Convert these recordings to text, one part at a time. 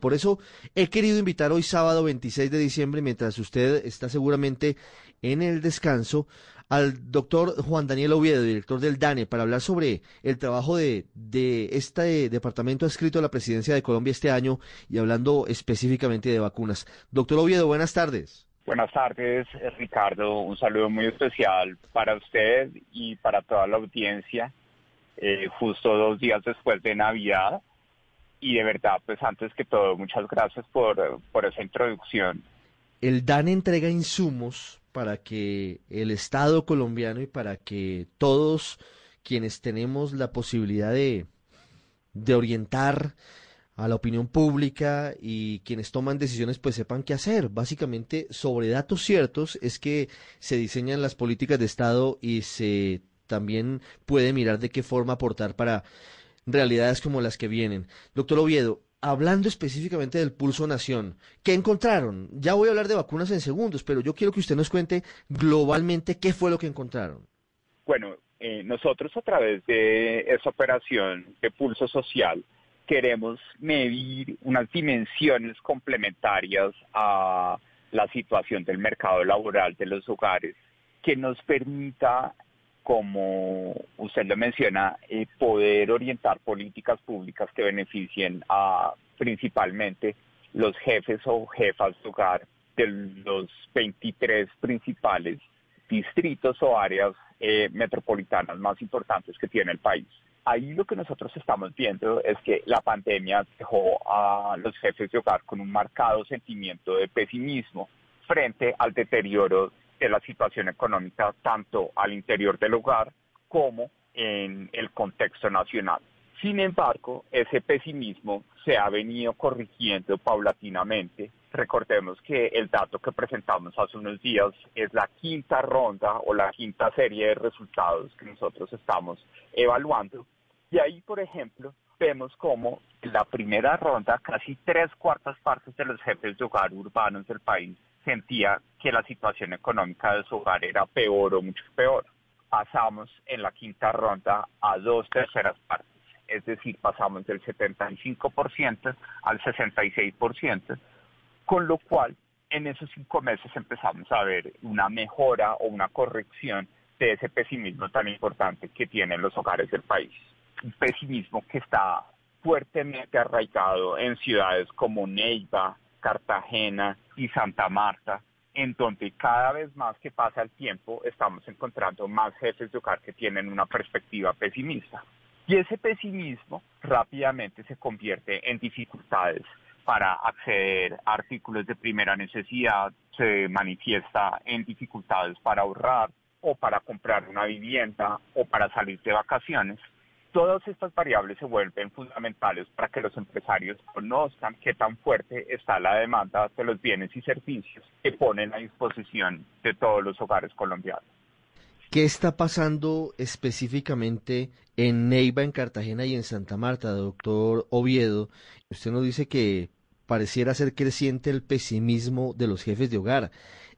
Por eso he querido invitar hoy sábado 26 de diciembre, mientras usted está seguramente en el descanso, al doctor Juan Daniel Oviedo, director del DANE, para hablar sobre el trabajo de, de este departamento adscrito a la presidencia de Colombia este año y hablando específicamente de vacunas. Doctor Oviedo, buenas tardes. Buenas tardes, Ricardo. Un saludo muy especial para usted y para toda la audiencia, eh, justo dos días después de Navidad. Y de verdad, pues antes que todo, muchas gracias por, por esa introducción. El DANE entrega insumos para que el Estado colombiano y para que todos quienes tenemos la posibilidad de, de orientar a la opinión pública y quienes toman decisiones pues sepan qué hacer. Básicamente sobre datos ciertos es que se diseñan las políticas de Estado y se también puede mirar de qué forma aportar para realidades como las que vienen. Doctor Oviedo, hablando específicamente del Pulso Nación, ¿qué encontraron? Ya voy a hablar de vacunas en segundos, pero yo quiero que usted nos cuente globalmente qué fue lo que encontraron. Bueno, eh, nosotros a través de esa operación de Pulso Social queremos medir unas dimensiones complementarias a la situación del mercado laboral de los hogares que nos permita como usted lo menciona, eh, poder orientar políticas públicas que beneficien a principalmente los jefes o jefas de hogar de los 23 principales distritos o áreas eh, metropolitanas más importantes que tiene el país. Ahí lo que nosotros estamos viendo es que la pandemia dejó a los jefes de hogar con un marcado sentimiento de pesimismo frente al deterioro de la situación económica tanto al interior del hogar como en el contexto nacional. Sin embargo, ese pesimismo se ha venido corrigiendo paulatinamente. Recordemos que el dato que presentamos hace unos días es la quinta ronda o la quinta serie de resultados que nosotros estamos evaluando. Y ahí, por ejemplo, vemos como la primera ronda casi tres cuartas partes de los jefes de hogar urbanos del país sentía que la situación económica de su hogar era peor o mucho peor. Pasamos en la quinta ronda a dos terceras partes, es decir, pasamos del 75% al 66%, con lo cual en esos cinco meses empezamos a ver una mejora o una corrección de ese pesimismo tan importante que tienen los hogares del país. Un pesimismo que está fuertemente arraigado en ciudades como Neiva, Cartagena y Santa Marta, en donde cada vez más que pasa el tiempo estamos encontrando más jefes de hogar que tienen una perspectiva pesimista. Y ese pesimismo rápidamente se convierte en dificultades para acceder a artículos de primera necesidad, se manifiesta en dificultades para ahorrar o para comprar una vivienda o para salir de vacaciones Todas estas variables se vuelven fundamentales para que los empresarios conozcan qué tan fuerte está la demanda de los bienes y servicios que ponen a disposición de todos los hogares colombianos. ¿Qué está pasando específicamente en Neiva, en Cartagena y en Santa Marta, doctor Oviedo? Usted nos dice que pareciera ser creciente el pesimismo de los jefes de hogar.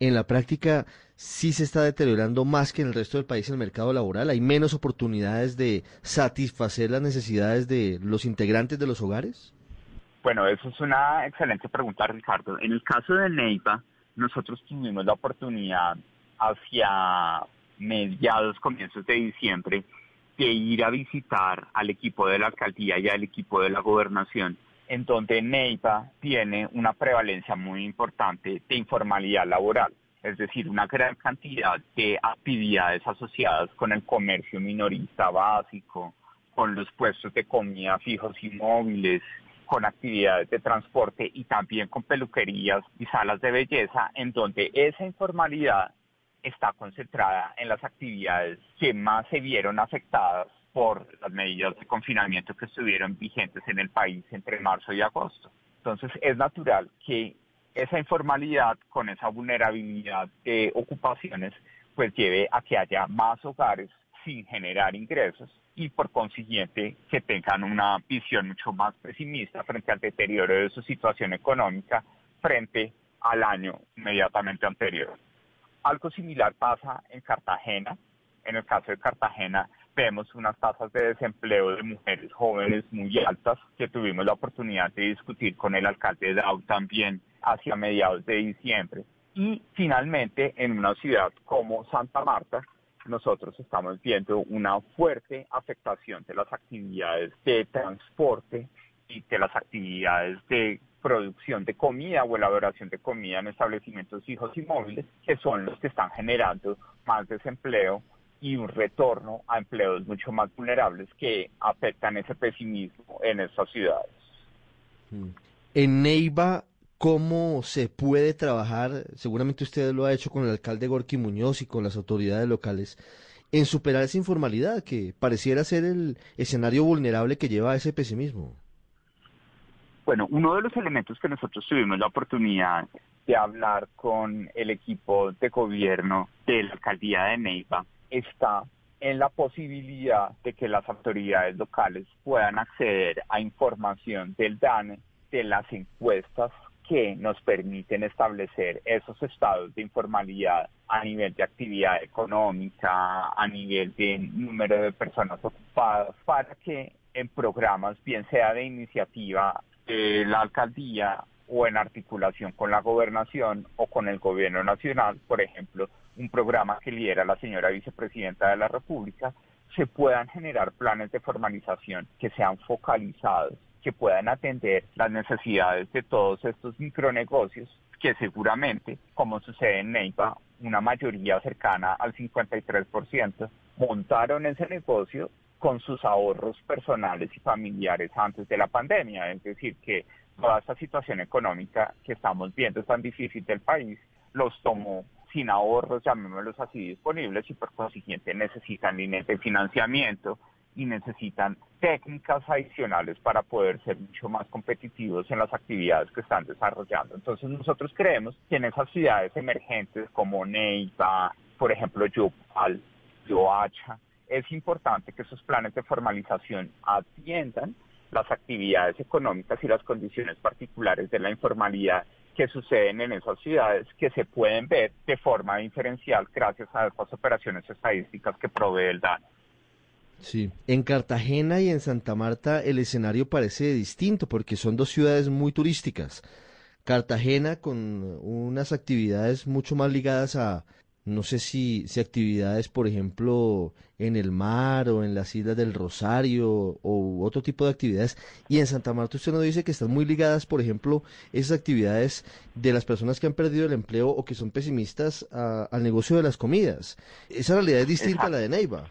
En la práctica, sí se está deteriorando más que en el resto del país el mercado laboral. Hay menos oportunidades de satisfacer las necesidades de los integrantes de los hogares. Bueno, eso es una excelente pregunta, Ricardo. En el caso de Neiva, nosotros tuvimos la oportunidad hacia mediados, comienzos de diciembre, de ir a visitar al equipo de la alcaldía y al equipo de la gobernación, en donde Neiva tiene una prevalencia muy importante de informalidad laboral es decir, una gran cantidad de actividades asociadas con el comercio minorista básico, con los puestos de comida fijos y móviles, con actividades de transporte y también con peluquerías y salas de belleza, en donde esa informalidad está concentrada en las actividades que más se vieron afectadas por las medidas de confinamiento que estuvieron vigentes en el país entre marzo y agosto. Entonces es natural que esa informalidad con esa vulnerabilidad de ocupaciones pues lleve a que haya más hogares sin generar ingresos y por consiguiente que tengan una visión mucho más pesimista frente al deterioro de su situación económica frente al año inmediatamente anterior. Algo similar pasa en Cartagena. En el caso de Cartagena vemos unas tasas de desempleo de mujeres jóvenes muy altas que tuvimos la oportunidad de discutir con el alcalde Dau también hacia mediados de diciembre. Y finalmente en una ciudad como Santa Marta, nosotros estamos viendo una fuerte afectación de las actividades de transporte y de las actividades de producción de comida o elaboración de comida en establecimientos fijos y móviles, que son los que están generando más desempleo y un retorno a empleos mucho más vulnerables que afectan ese pesimismo en estas ciudades. Mm. En Neiva, ¿cómo se puede trabajar? Seguramente usted lo ha hecho con el alcalde Gorky Muñoz y con las autoridades locales en superar esa informalidad que pareciera ser el escenario vulnerable que lleva a ese pesimismo. Bueno, uno de los elementos que nosotros tuvimos la oportunidad de hablar con el equipo de gobierno de la alcaldía de Neiva está en la posibilidad de que las autoridades locales puedan acceder a información del DANE de las encuestas que nos permiten establecer esos estados de informalidad a nivel de actividad económica, a nivel de número de personas ocupadas, para que en programas, bien sea de iniciativa de la alcaldía o en articulación con la gobernación o con el gobierno nacional, por ejemplo, un programa que lidera la señora vicepresidenta de la República, se puedan generar planes de formalización que sean focalizados, que puedan atender las necesidades de todos estos micronegocios que seguramente, como sucede en Neiva, una mayoría cercana al 53% montaron ese negocio con sus ahorros personales y familiares antes de la pandemia. Es decir, que toda esta situación económica que estamos viendo tan difícil del país los tomó sin ahorros, llamémoslos así, disponibles y por consiguiente necesitan líneas de financiamiento y necesitan técnicas adicionales para poder ser mucho más competitivos en las actividades que están desarrollando. Entonces nosotros creemos que en esas ciudades emergentes como Neiva, por ejemplo, Yopal, Yoacha, es importante que esos planes de formalización atiendan las actividades económicas y las condiciones particulares de la informalidad que suceden en esas ciudades que se pueden ver de forma diferencial gracias a estas operaciones estadísticas que provee el DANE. Sí, en Cartagena y en Santa Marta el escenario parece distinto porque son dos ciudades muy turísticas. Cartagena con unas actividades mucho más ligadas a no sé si, si actividades, por ejemplo, en el mar o en las Islas del Rosario o otro tipo de actividades. Y en Santa Marta usted nos dice que están muy ligadas, por ejemplo, esas actividades de las personas que han perdido el empleo o que son pesimistas al negocio de las comidas. Esa realidad es distinta a la de Neiva.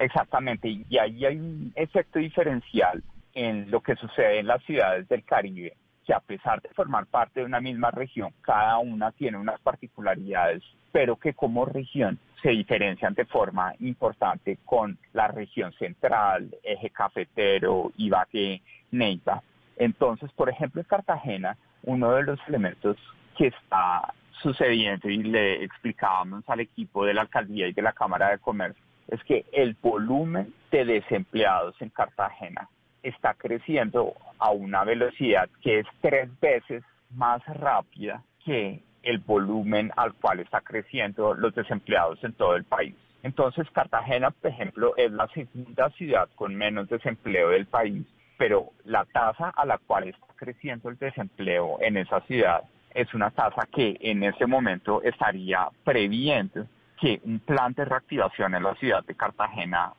Exactamente, y ahí hay un efecto diferencial en lo que sucede en las ciudades del Caribe que a pesar de formar parte de una misma región, cada una tiene unas particularidades pero que como región se diferencian de forma importante con la región central, eje cafetero, Ibagué, Neiva. Entonces, por ejemplo, en Cartagena, uno de los elementos que está sucediendo y le explicábamos al equipo de la alcaldía y de la Cámara de Comercio es que el volumen de desempleados en Cartagena está creciendo a una velocidad que es tres veces más rápida que el volumen al cual está creciendo los desempleados en todo el país. Entonces, Cartagena, por ejemplo, es la segunda ciudad con menos desempleo del país, pero la tasa a la cual está creciendo el desempleo en esa ciudad es una tasa que en ese momento estaría previendo que un plan de reactivación en la ciudad de Cartagena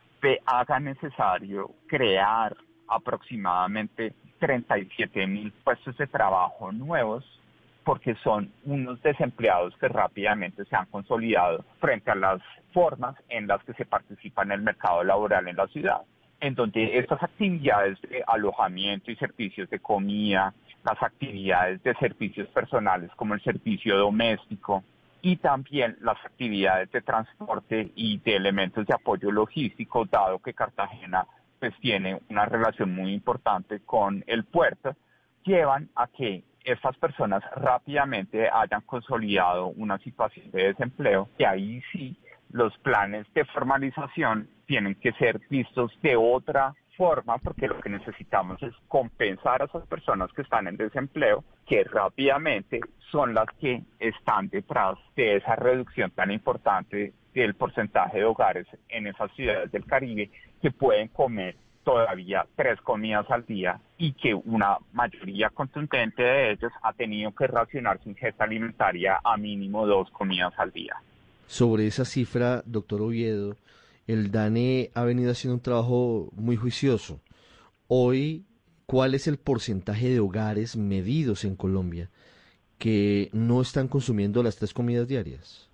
haga necesario crear aproximadamente 37 mil puestos de trabajo nuevos porque son unos desempleados que rápidamente se han consolidado frente a las formas en las que se participa en el mercado laboral en la ciudad, en donde estas actividades de alojamiento y servicios de comida, las actividades de servicios personales como el servicio doméstico y también las actividades de transporte y de elementos de apoyo logístico, dado que Cartagena pues tiene una relación muy importante con el puerto, llevan a que estas personas rápidamente hayan consolidado una situación de desempleo y ahí sí los planes de formalización tienen que ser vistos de otra forma porque lo que necesitamos es compensar a esas personas que están en desempleo, que rápidamente son las que están detrás de esa reducción tan importante del porcentaje de hogares en esas ciudades del Caribe que pueden comer todavía tres comidas al día y que una mayoría contundente de ellos ha tenido que racionar su ingesta alimentaria a mínimo dos comidas al día. Sobre esa cifra, doctor Oviedo, el DANE ha venido haciendo un trabajo muy juicioso. Hoy, ¿cuál es el porcentaje de hogares medidos en Colombia que no están consumiendo las tres comidas diarias?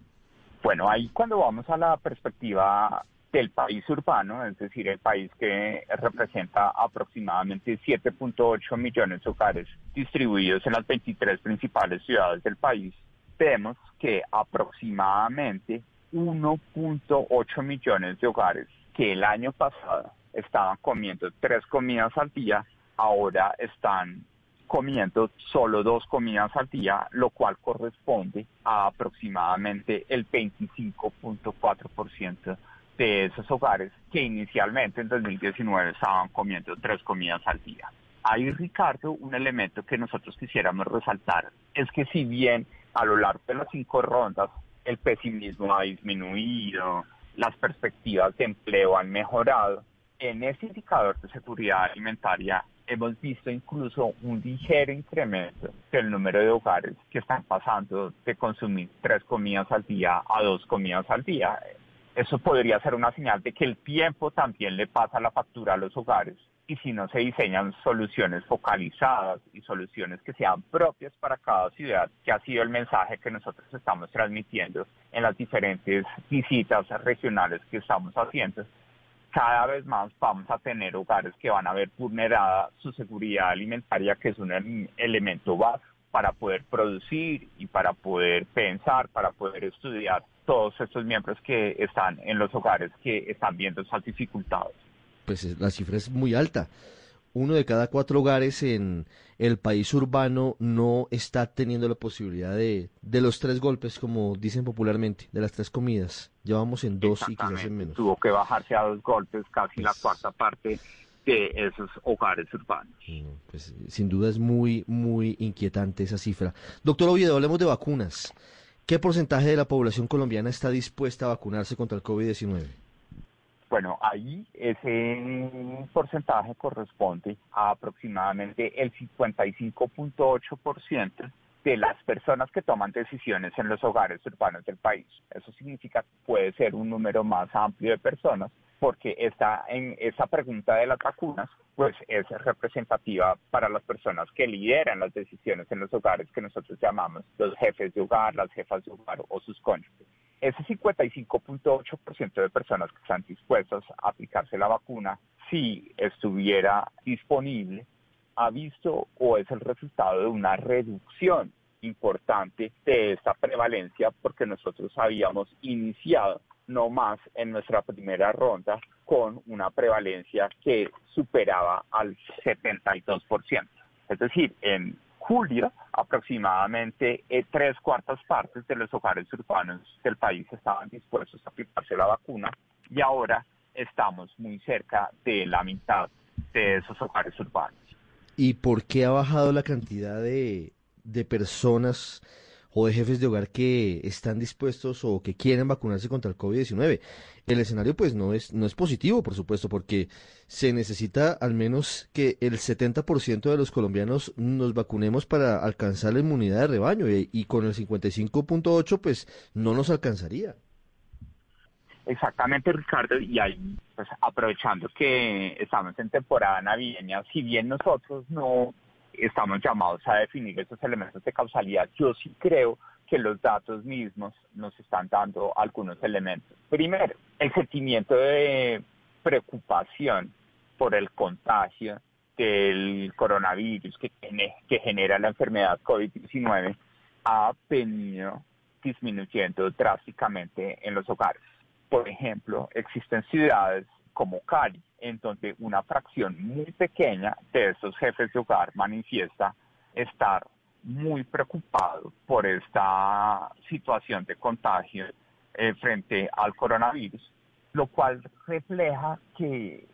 Bueno, ahí cuando vamos a la perspectiva del país urbano, es decir, el país que representa aproximadamente 7.8 millones de hogares distribuidos en las 23 principales ciudades del país, vemos que aproximadamente 1.8 millones de hogares que el año pasado estaban comiendo tres comidas al día, ahora están comiendo solo dos comidas al día, lo cual corresponde a aproximadamente el 25.4% de esos hogares que inicialmente en 2019 estaban comiendo tres comidas al día. Ahí, Ricardo, un elemento que nosotros quisiéramos resaltar es que si bien a lo largo de las cinco rondas el pesimismo ha disminuido, las perspectivas de empleo han mejorado, en ese indicador de seguridad alimentaria hemos visto incluso un ligero incremento del número de hogares que están pasando de consumir tres comidas al día a dos comidas al día. Eso podría ser una señal de que el tiempo también le pasa la factura a los hogares y si no se diseñan soluciones focalizadas y soluciones que sean propias para cada ciudad, que ha sido el mensaje que nosotros estamos transmitiendo en las diferentes visitas regionales que estamos haciendo, cada vez más vamos a tener hogares que van a ver vulnerada su seguridad alimentaria, que es un elemento básico para poder producir y para poder pensar, para poder estudiar todos estos miembros que están en los hogares que están viendo esas dificultades. Pues la cifra es muy alta. Uno de cada cuatro hogares en el país urbano no está teniendo la posibilidad de, de los tres golpes, como dicen popularmente, de las tres comidas. Llevamos en dos y quizás en menos. Tuvo que bajarse a dos golpes, casi la pues cuarta parte de esos hogares urbanos. Pues sin duda es muy, muy inquietante esa cifra. Doctor Oviedo, hablemos de vacunas. ¿Qué porcentaje de la población colombiana está dispuesta a vacunarse contra el COVID-19? Bueno, ahí ese porcentaje corresponde a aproximadamente el 55.8% de las personas que toman decisiones en los hogares urbanos del país. Eso significa que puede ser un número más amplio de personas porque está en esa pregunta de las vacunas, pues es representativa para las personas que lideran las decisiones en los hogares que nosotros llamamos los jefes de hogar, las jefas de hogar o sus cónyuges. Ese 55.8% de personas que están dispuestas a aplicarse la vacuna, si estuviera disponible, ha visto o es el resultado de una reducción importante de esta prevalencia porque nosotros habíamos iniciado no más en nuestra primera ronda con una prevalencia que superaba al 72%. Es decir, en julio aproximadamente eh, tres cuartas partes de los hogares urbanos del país estaban dispuestos a aplicarse la vacuna y ahora estamos muy cerca de la mitad de esos hogares urbanos. ¿Y por qué ha bajado la cantidad de, de personas o de jefes de hogar que están dispuestos o que quieren vacunarse contra el COVID-19. El escenario pues no es, no es positivo, por supuesto, porque se necesita al menos que el 70% de los colombianos nos vacunemos para alcanzar la inmunidad de rebaño y, y con el 55.8 pues no nos alcanzaría. Exactamente, Ricardo, y ahí, pues aprovechando que estamos en temporada navideña, si bien nosotros no estamos llamados a definir esos elementos de causalidad. Yo sí creo que los datos mismos nos están dando algunos elementos. Primero, el sentimiento de preocupación por el contagio del coronavirus que, genera la enfermedad COVID-19 ha venido disminuyendo drásticamente en los hogares. Por ejemplo, existen ciudades como Cali, en donde una fracción muy pequeña de estos jefes de hogar manifiesta estar muy preocupado por esta situación de contagio eh, frente al coronavirus, lo cual refleja que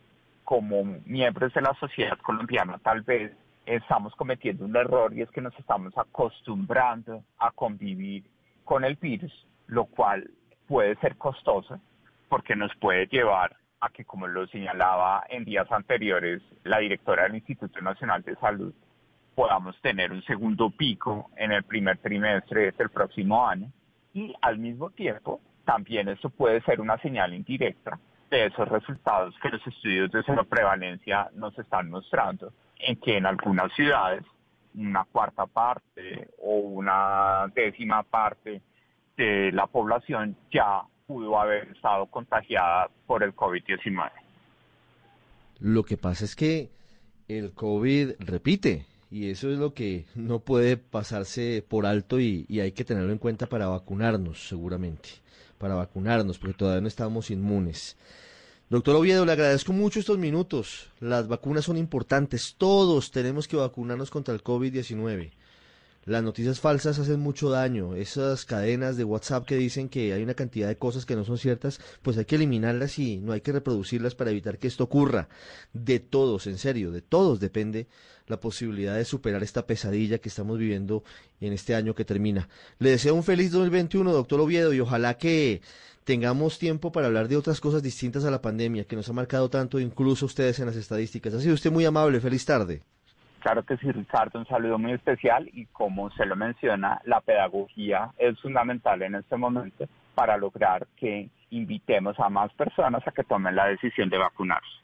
como miembros de la sociedad colombiana tal vez estamos cometiendo un error y es que nos estamos acostumbrando a convivir con el virus, lo cual puede ser costoso porque nos puede llevar a que, como lo señalaba en días anteriores la directora del Instituto Nacional de Salud, podamos tener un segundo pico en el primer trimestre del próximo año. Y al mismo tiempo también eso puede ser una señal indirecta de esos resultados que los estudios de prevalencia nos están mostrando, en que en algunas ciudades una cuarta parte o una décima parte de la población ya pudo haber estado contagiada por el COVID-19. Lo que pasa es que el COVID repite y eso es lo que no puede pasarse por alto y, hay que tenerlo en cuenta para vacunarnos, seguramente, para vacunarnos, porque todavía no estamos inmunes. Doctor Oviedo, le agradezco mucho estos minutos. Las vacunas son importantes. Todos tenemos que vacunarnos contra el COVID-19. Las noticias falsas hacen mucho daño. Esas cadenas de WhatsApp que dicen que hay una cantidad de cosas que no son ciertas, pues hay que eliminarlas y no hay que reproducirlas para evitar que esto ocurra. De todos, en serio, de todos depende la posibilidad de superar esta pesadilla que estamos viviendo en este año que termina. Le deseo un feliz 2021, doctor Oviedo, y ojalá que tengamos tiempo para hablar de otras cosas distintas a la pandemia que nos ha marcado tanto, incluso ustedes en las estadísticas. Ha sido usted muy amable. Feliz tarde. Claro que sí, Ricardo, un saludo muy especial y como se lo menciona, la pedagogía es fundamental en este momento para lograr que invitemos a más personas a que tomen la decisión de vacunarse.